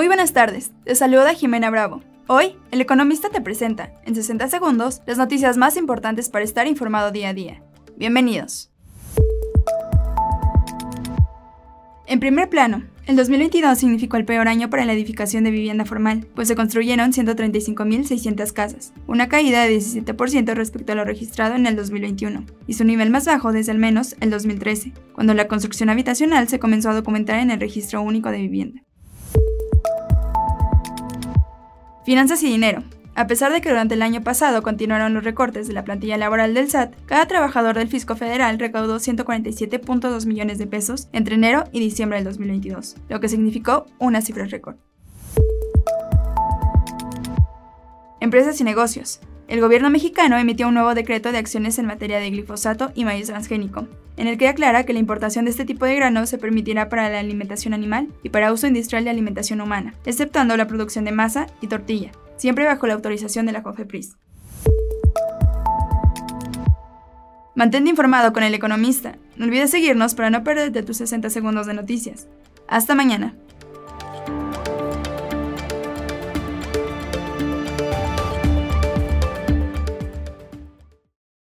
Muy buenas tardes, te saluda Jimena Bravo. Hoy, El Economista te presenta, en 60 segundos, las noticias más importantes para estar informado día a día. Bienvenidos. En primer plano, el 2022 significó el peor año para la edificación de vivienda formal, pues se construyeron 135.600 casas, una caída de 17% respecto a lo registrado en el 2021, y su nivel más bajo desde al menos el 2013, cuando la construcción habitacional se comenzó a documentar en el Registro Único de Vivienda. Finanzas y dinero. A pesar de que durante el año pasado continuaron los recortes de la plantilla laboral del SAT, cada trabajador del Fisco Federal recaudó 147.2 millones de pesos entre enero y diciembre del 2022, lo que significó una cifra récord. Empresas y negocios. El gobierno mexicano emitió un nuevo decreto de acciones en materia de glifosato y maíz transgénico, en el que aclara que la importación de este tipo de grano se permitirá para la alimentación animal y para uso industrial de alimentación humana, exceptuando la producción de masa y tortilla, siempre bajo la autorización de la COFEPRIS. Mantente informado con el economista. No olvides seguirnos para no perderte tus 60 segundos de noticias. Hasta mañana.